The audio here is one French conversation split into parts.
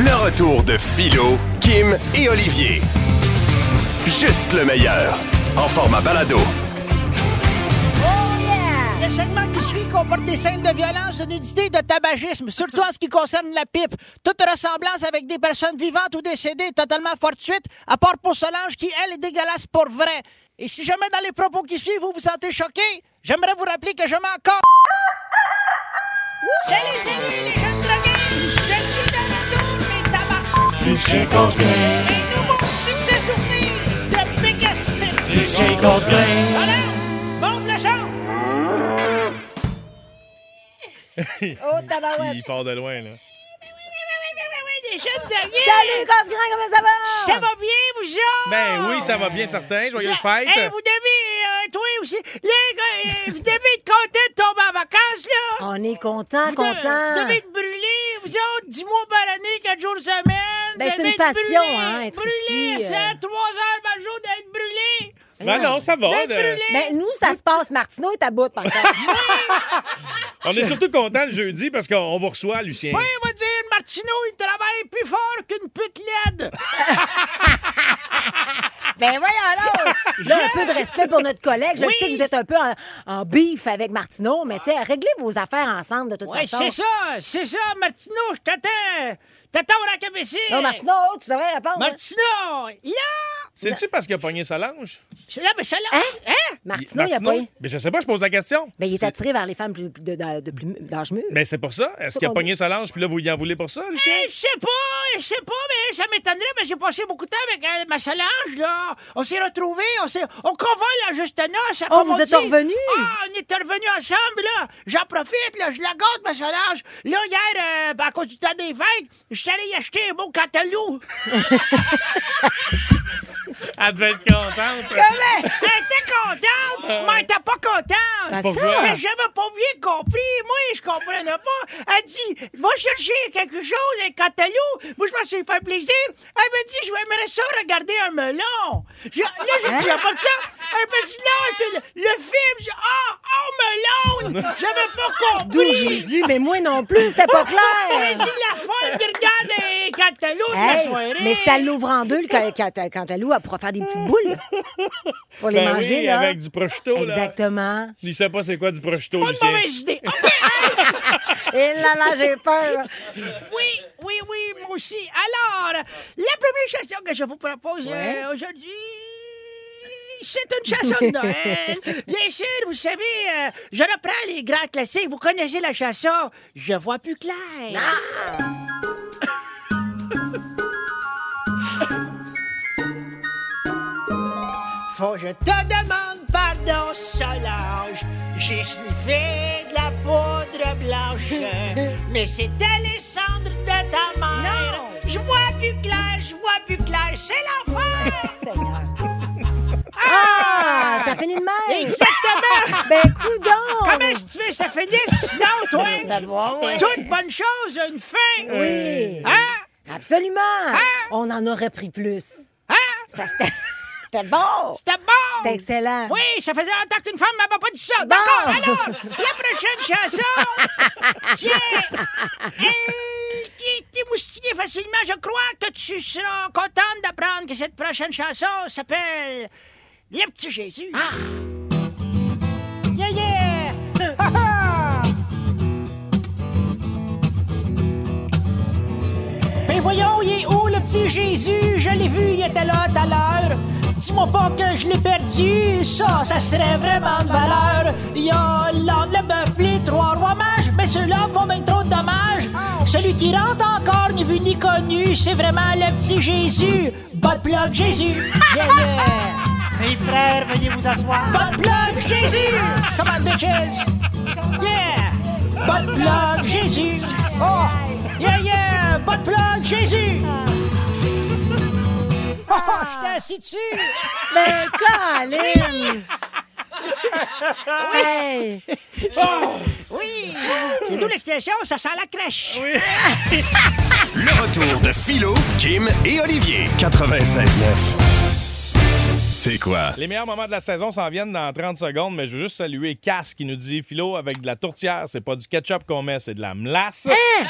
Le retour de Philo, Kim et Olivier. Juste le meilleur. En format balado. Le segment qui suit comporte des scènes de violence, de nudité et de tabagisme, surtout en ce qui concerne la pipe. Toute ressemblance avec des personnes vivantes ou décédées est totalement fortuite, à part pour Solange qui, elle, est dégueulasse pour vrai. Et si jamais dans les propos qui suivent, vous vous sentez choqué, j'aimerais vous rappeler que je mets encore... Salut, salut, les jeunes tabacs! Un nouveau succès souvenir de Biggest Voilà! Monte le son! Oh, tabarouette. Il part de loin, là. Les jeunes drogués! Salut, Casse-Grand, comment ça va? Ça va bien, vous autres? Ben oui, ça va bien, certain. Joyeuse fête. Hey, vous devez, euh, toi aussi, les euh, vous devez être content de tomber en vacances, là. On est content, Vous de- content. devez être brûlés, vous autres, 10 mois par année, 4 jours semaine. Ben, c'est une passion, hein, être brûlés, ici, euh. C'est 3 heures par jour d'être brûlé. Ben non, ça va. D'être de- brûlé. Ben, nous, ça se passe. Martineau est à bout, par contre. On est surtout content le jeudi parce qu'on vous reçoit, Lucien. Oui, on va dire, Martineau, il travaille plus fort qu'une pute laide. ben, voyons donc. Là, un peu de respect pour notre collègue. Je Oui. sais que vous êtes un peu en, en beef avec Martineau, mais, tu sais, réglez vos affaires ensemble, de toute façon. c'est ça, c'est ça, Martineau, je t'attends. T'attends au rack. Non, Martineau, tu devrais répondre. hein. Martineau, là! C'est-tu parce qu'il a pogné Solange? C'est là, mais ça là. Hein? Hein? Martineau, il a Martineau? pas. Ben, je sais pas, je pose la question. Ben, il est attiré vers les femmes plus, de, de, de plus d'âge mûr. Ben, c'est pour ça. Est-ce qu'il a pogné Solange, puis là, vous y en voulez pour ça, Lucien? Eh, Je sais pas, je sais pas, mais ça m'étonnerait, mais j'ai passé beaucoup de temps avec euh, ma Solange, là. On s'est retrouvés, on s'est. On convole à juste noce. Oh, vous êtes revenus? Ah, on est revenus ensemble, là. J'en profite, là. Je la gâte, ma Solange. Là, hier, euh, ben, à cause du temps des fêtes, je suis allé y acheter un beau cantalou. Elle devait être contente. Elle était contente, mais elle était pas contente. Ah, Pourquoi? ça? J'avais pas bien compris. Moi, je comprenais pas. Elle dit, va chercher quelque chose, un cantalou. Moi, je pense que ça fait plaisir. Elle m'a dit, je aimerais ça regarder un melon. Je- là, y a pas de ça. Elle m'a dit, non, c'est le, le film. J'ai dit, ah, oh, melon. J'avais pas D'où compris. Jésus, mais moi non plus, c'était pas Elle clair. dit, la folle qui regarde les cantalous de la Hey, soirée. mais ça l'ouvre en deux, le ca- ca- cantalou, elle pourra faire des petites boules pour les Ben manger, oui, là. avec du prosciutto, là. Exactement. Il sait pas c'est quoi du prosciutto, Pas de Lucien. mauvaise idée. Et là, là, j'ai peur. Oui, oui, oui, moi aussi. Alors, la première chanson que je vous propose euh, aujourd'hui, c'est une chanson de Noël. Bien sûr, vous savez, euh, je reprends les grands classiques. Vous connaissez la chanson Je vois plus clair. Faut que je te demande pardon, Solange. J'ai sniffé de la poudre blanche. mais c'était les cendres de ta mère. Je vois plus clair, je vois plus clair. C'est l'enfer! Seigneur. Ah, ça finit de même. Exactement! Ben, coudon. Comment est-ce que tu veux ça finisse sinon, toi? D'abord, ouais. Toute bonne chose a une fin! Oui. Hein? Absolument. Hein? On en aurait pris plus. Hein? C'est parce que C'était bon. C'était bon! C'était excellent. Oui, ça faisait longtemps qu'une femme m'avait pas dit ça. Bon. D'accord, alors, la prochaine chanson, tiens, elle qui est émoustillée facilement, je crois que tu seras contente d'apprendre que cette prochaine chanson s'appelle Le Petit Jésus. Ah! Yeah, yeah! Ha, ha! Voyons, il est où le petit Jésus? Je l'ai vu, il était là. Dis-moi pas que je l'ai perdu, ça, ça serait vraiment de valeur. Il y a l'âne, le bœuf, les trois rois mages, mais ceux-là font bien trop de dommages. Celui qui rentre encore, ni vu ni connu, c'est vraiment le petit Jésus. Bot plug Jésus. Yeah, yeah. Mes frères, veuillez vous asseoir. Bot plug Jésus. Come on, bitches. Yeah. Bot plug Jésus. Oh. Yeah, yeah. petit Jésus! Oh, je t'ai assis dessus! Ben, Colin! Hey! Oui! C'est d'où l'expression, ça sent la crèche! Le retour de Philo, Kim et Olivier. 96.9. C'est quoi? Les meilleurs moments de la saison s'en viennent dans 30 secondes, mais je veux juste saluer Cass qui nous dit Philo, avec de la tourtière, c'est pas du ketchup qu'on met, c'est de la melasse.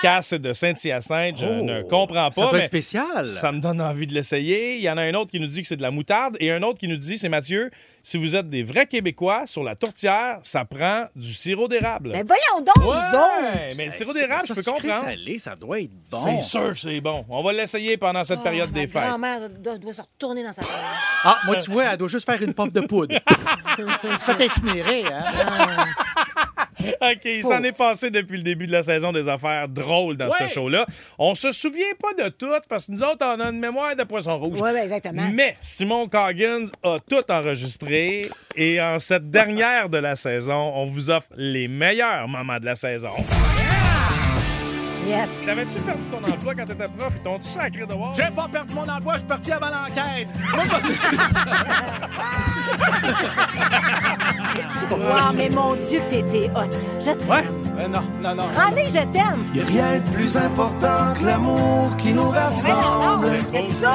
Cass, c'est de Saint-Hyacinthe. Je ne comprends pas. Être spécial. Ça me donne envie de l'essayer. Il y en a un autre qui nous dit que c'est de la moutarde et un autre qui nous dit c'est Mathieu, si vous êtes des vrais Québécois, sur la tourtière, ça prend du sirop d'érable. Ben, voyons donc, ouais, vous autres! mais le sirop d'érable, je peux comprendre. salé, ça doit être bon. C'est sûr que c'est bon. On va l'essayer pendant cette période Oh, ma des fêtes. grand-mère doit, doit se retourner dans sa tête. Ah, moi, tu vois, elle doit juste faire une puff de poudre. Elle se fait incinérer, hein? OK, il s'en est passé depuis le début de la saison des affaires drôles dans ce show-là. On se souvient pas de tout parce que nous autres, on a une mémoire de poisson rouge. Oui, ben, exactement. Mais Simon Coggins a tout enregistré et en cette dernière de la saison, on vous offre les meilleurs moments de la saison. Yes. T'avais-tu perdu ton emploi quand t'étais prof? Ils t'ont-tu sacré de voir? J'ai pas perdu mon emploi, je suis parti avant l'enquête. Wow, mais mon Dieu, que t'étais hot. Je t'aime. Ouais? Euh, non, non, non. Allez, je t'aime. Y a rien de plus important que l'amour qui nous rassemble. C'est ça.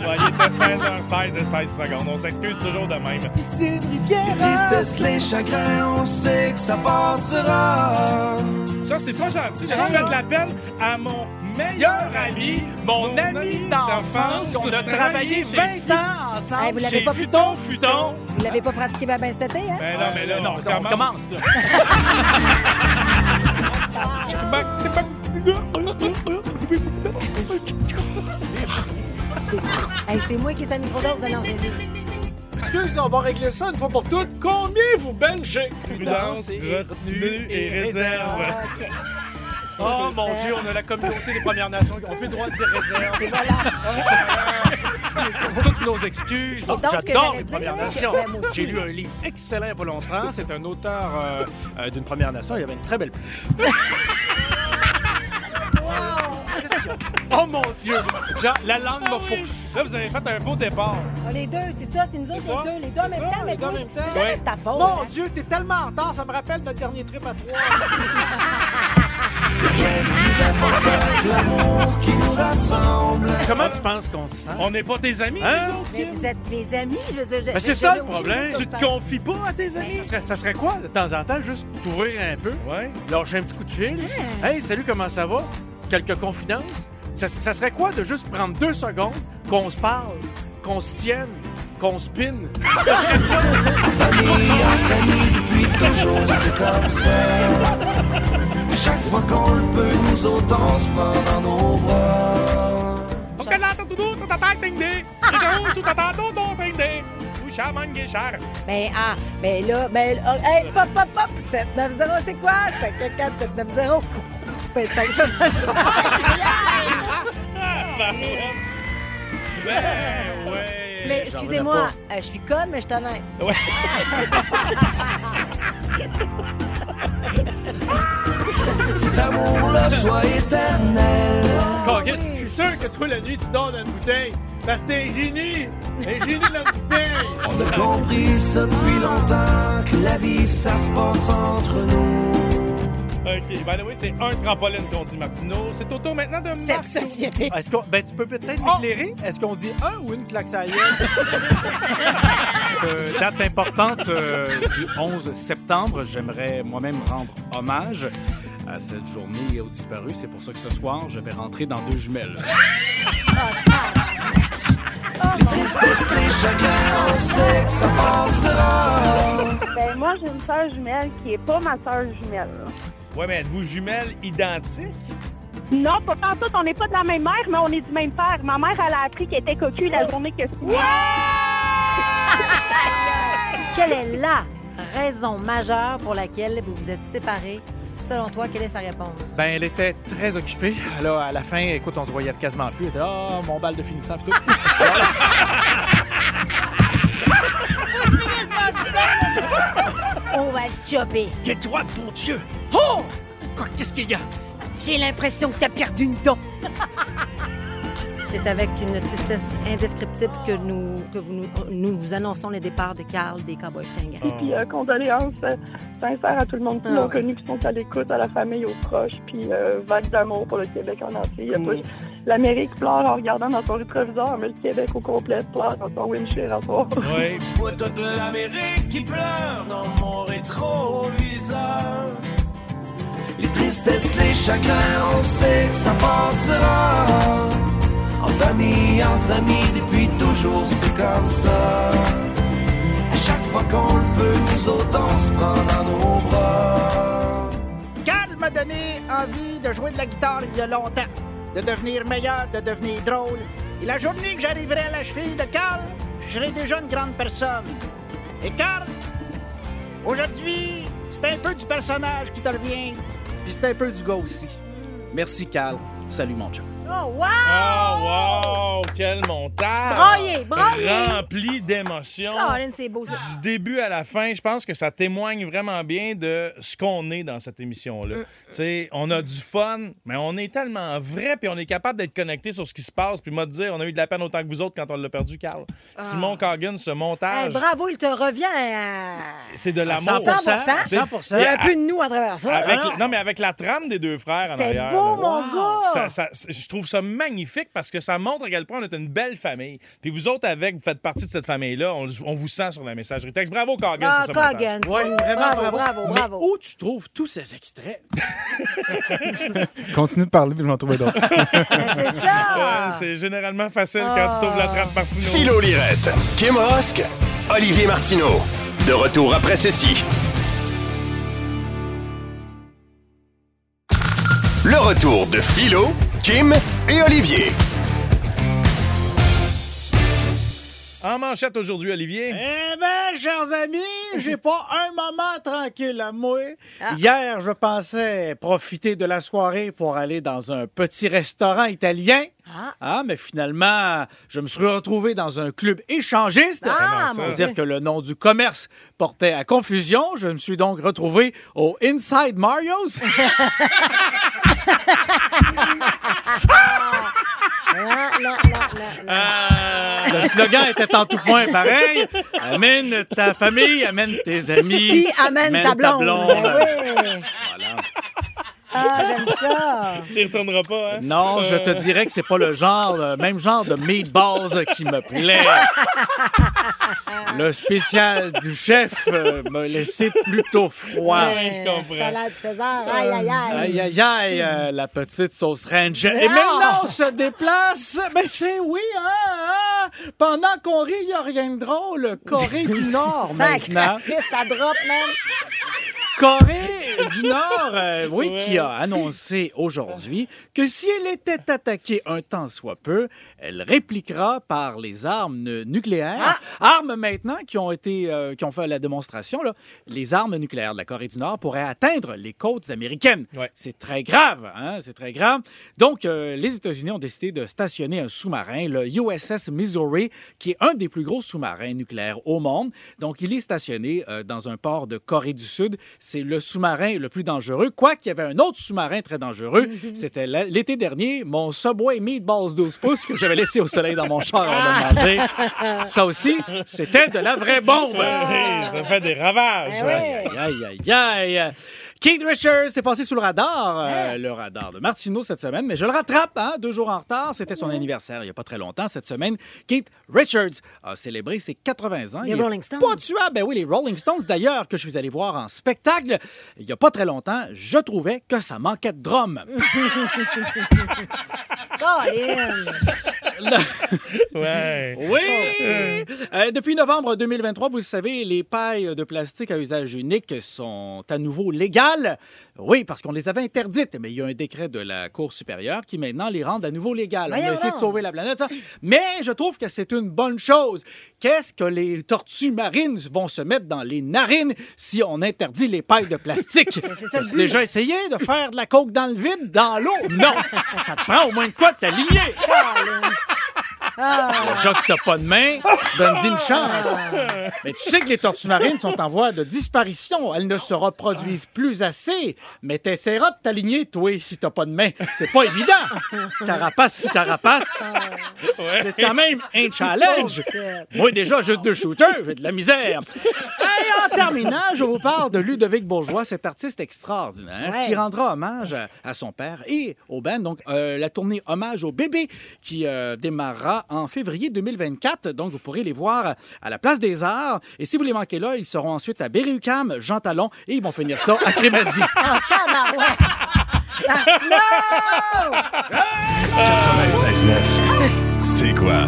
Ouais, il était 16h16 et 16 secondes. On s'excuse toujours de même. Piscine, rivière. Tristesse, les chagrins, on sait que ça passera. Ça, c'est pas gentil. Tu fais de la peine à mon meilleur ami, mon, ami d'enfance. On a travaillé 20 ans ensemble. Hey, vous l'avez Chez pas Futon Futon? Vous l'avez pas pratiqué ben, ben cet été, hein? Ben non, mais là, Non, on commence. Hey, c'est moi qui ai sa microdose de lancer Excuse, on va régler ça une fois pour toutes. Combien vous belgez? Prudence, retenue et réserve. OK. Oh mon. Dieu, on a la communauté des Premières Nations plus le droit de dire réserve. C'est voilà. Toutes nos excuses. J'adore les Premières Nations. J'ai lu un livre excellent il y a pas longtemps. C'est un auteur euh, euh, d'une Première Nation. Il y avait une très belle Oh mon Dieu! Genre, la langue m'a fourché. Là, vous avez fait un faux départ. Ah, les deux, c'est ça, c'est nous autres, les deux. Les deux en même temps, mais toi, même temps. c'est jamais Ouais. de ta faute. Mon hein. Dieu, t'es tellement en retard, ça me rappelle notre dernier trip à trois. Comment tu penses qu'on se sent? On n'est pas tes amis, Hein? nous autres? Mais vous êtes mes amis, je veux dire. je- Ben, c'est je- ça je- le problème. je- Tu te confies pas à tes amis? Ça serait, ça serait quoi, de temps en temps, juste t'ouvrir un peu, Ouais. lâcher un petit coup de fil? Hey, salut, comment ça va? Quelques confidences? Ça, ça serait quoi de juste prendre deux secondes, qu'on se parle, qu'on se tienne, qu'on spinne? Famille entre amis, depuis toujours c'est comme ça. Chaque fois qu'on le peut, nous autres on se prend dans nos bras. Parce que là, t'as tout doux, t'as ta tête, des. Les gens sous ta tête, ton ton, des. Ou chaman, guéchard. Ben, ah, ben là, ben, hey, pop, pop, pop, 790, c'est quoi? 544, 790. Ben, 560. Ben, ouais. Mais excusez-moi, euh, je suis conne, mais je honnête. Ouais. Cet amour-là soit éternel. Coquette, je suis sûr que toi, la nuit, tu dors dans une bouteille. Parce que t'es un génie! Un génie de la bouteille! On a compris ça depuis longtemps, que la vie ça se passe entre nous. OK, by the way, c'est un trampoline qu'on dit Martineau. C'est au tour maintenant de Cette Marc. société. Est-ce qu'on, ben, tu peux peut-être m'éclairer? Est-ce qu'on dit un ou une claque à la gueule? Euh, date importante euh, du 11 septembre. J'aimerais moi-même rendre hommage à cette journée aux disparus. C'est pour ça que ce soir, je vais rentrer dans deux jumelles. Les tristesses, les chagrins, on sait que ça passera. Ben moi j'ai une sœur jumelle qui est pas ma sœur jumelle. Ouais, mais êtes-vous jumelles identiques? Non, pas tout, on n'est pas de la même mère, mais on est du même père. Ma mère, elle a appris qu'elle était cocu la journée que c'est. Quelle est la raison majeure pour laquelle vous vous êtes séparés? Selon toi, quelle est sa réponse? Ben, elle était très occupée. Là, à la fin, écoute, on se voyait quasiment plus. Elle était là, oh, mon bal de finissant, pis tout. On va le chopper. Tais-toi, bon Dieu! Oh! Quoi, qu'est-ce qu'il y a? J'ai l'impression que t'as perdu une dent. C'est avec une tristesse indescriptible que nous, que vous nous, nous vous annonçons le départ de Carl des Cowboys fringants. Puis euh, condoléances euh, sincères à tout le monde qui Ah l'ont ouais. connu, qui sont à l'écoute, à la famille, aux proches, puis euh, vague d'amour pour le Québec en entier. L'Amérique pleure en regardant dans son rétroviseur, mais le Québec au complet pleure dans son windshield en toi. Oui. Je vois toute l'Amérique qui pleure dans mon rétroviseur. Les tristesses, les chagrins, on sait que ça passera. En famille, entre amis, depuis toujours, c'est comme ça. À chaque fois qu'on le peut, nous autres, on se prend dans nos bras. Carl m'a donné envie de jouer de la guitare il y a longtemps, de devenir meilleur, de devenir drôle. Et la journée que j'arriverai à la cheville de Carl, je serai déjà une grande personne. Et Carl, aujourd'hui, c'est un peu du personnage qui te revient. Puis c'est un peu du gars aussi. Merci, Cal. Salut, mon chum. Oh, wow! Oh, wow! Quel montage! Braillé, braillé! Rempli d'émotions. Caroline, c'est beau, ça. Du début à la fin, je pense que ça témoigne vraiment bien de ce qu'on est dans cette émission-là. Mm. Tu sais, on a du fun, mais on est tellement vrai, puis on est capable d'être connecté sur ce qui se passe. Puis moi, de dire, on a eu de la peine autant que vous autres quand on l'a perdu, Carl. Simon Corgan, ce Hey, montage, bravo, il te revient à c'est de l'amour. 100 C'est- 100%. Il y a un peu de nous à travers ça. Avec, Ah, non, mais avec la trame des deux frères en C'était arrière. beau, là. mon gars! Ça- ça- je trouve ça magnifique parce que ça montre à quel point on est une belle famille. Puis vous autres, avec, vous faites partie de cette famille-là. On, on vous sent sur la messagerie texte. Bravo, Ah, pour ce. Coggins. Ouais, vraiment, bravo, bravo. bravo, Mais bravo. où tu trouves tous ces extraits? Continue de parler, puis je vais en trouver d'autres. C'est ça! Ouais, c'est généralement facile quand tu trouves la trappe Martino. Philo Lirette, Kim Rosk, Olivier Martineau. De retour après ceci. Le retour de Philo, Kim et Olivier. En manchette aujourd'hui, Olivier. Eh bien, chers amis, j'ai pas un moment tranquille à moi. Ah. Hier, je pensais profiter de la soirée pour aller dans un petit restaurant italien. Ah. mais finalement, je me suis retrouvé dans un club échangiste. Ah, mon dire que le nom du commerce portait à confusion. Je me suis donc retrouvé au Inside Mario's. Là, là, là. Le slogan était en tout point pareil. Amène ta famille, amène tes amis. Puis amène ta blonde. Ben oui. Voilà. Ah, j'aime ça. Tu y retourneras pas, hein? Non, je te Euh, dirais que c'est pas le genre, le même genre de meatballs qui me plaît. Le spécial du chef euh, m'a laissé plutôt froid. Je comprends. Salade César, aïe, aïe, aïe. Aïe, aïe, aïe, euh, la petite sauce ranch. Et Non! maintenant, on se déplace. Mais c'est oui, hein, hein? Pendant qu'on rit, il n'y a rien de drôle. Corée du Nord, maintenant. Ça drop, man. Corée du Nord, euh, oui, Ouais. qui a annoncé aujourd'hui que si elle était attaquée un temps soit peu, elle répliquera par les armes nu- nucléaires. Armes maintenant qui ont été, euh, qui ont fait la démonstration. Là, les armes nucléaires de la Corée du Nord pourraient atteindre les côtes américaines. Ouais. C'est très grave, hein? C'est très grave. Donc, euh, les États-Unis ont décidé de stationner un sous-marin, le USS Missouri, qui est un des plus gros sous-marins nucléaires au monde. Donc, il est stationné dans un port de Corée du Sud. C'est le sous-marin le plus dangereux. Quoique, il y avait un autre sous-marin très dangereux. C'était la- l'été dernier, mon Subway Meatballs 12 pouces que j'avais laissé au soleil dans mon char avant de manger. Ça aussi, c'était de la vraie bombe. hey, ça fait des ravages. Eh. Aïe, aïe, aïe, aïe. Keith Richards s'est passé sous le radar, euh, le radar de Martino cette semaine, mais je le rattrape, hein, deux jours en retard. C'était son anniversaire il n'y a pas très longtemps cette semaine. Keith Richards a célébré ses 80 ans. Les Il Rolling Stones. Pas tuable, ben oui, les Rolling Stones d'ailleurs, que je suis allé voir en spectacle il n'y a pas très longtemps. Je trouvais que ça manquait de drum. Ouais. Oui! Euh, depuis novembre 2023, vous le savez, les pailles de plastique à usage unique sont à nouveau légales. Oui, parce qu'on les avait interdites, mais il y a un décret de la Cour supérieure qui maintenant les rend à nouveau légales. On a essayé de sauver la planète, ça. Mais je trouve que c'est une bonne chose. Qu'est-ce que les tortues marines vont se mettre dans les narines si on interdit les pailles de plastique? but. déjà essayé de faire de la coke dans le vide, dans l'eau? Non! Ça te prend au moins de quoi de t'aligner? Déjà que t'as pas de main, donne-y une chance. Mais tu sais que les tortues marines sont en voie de disparition. Elles ne se reproduisent plus assez. Mais t'essaieras de t'aligner, toi, si t'as pas de main. C'est pas évident. Carapace sur carapace. C'est quand même un challenge. Moi, déjà, juste deux shooters, j'ai de la misère. Et en terminant, je vous parle de Ludovic Bourgeois, cet artiste extraordinaire Ouais. qui rendra hommage à, à son père et au band. Donc, euh, la tournée Hommage au bébé qui euh, démarrera en février 2024. Donc, vous pourrez les voir à la Place des Arts. Et si vous les manquez là, ils seront ensuite à Berry-UQAM, Jean Talon et ils vont finir ça à Crémazie. Ah, tabarouette! Martineau! 96.9. C'est quoi?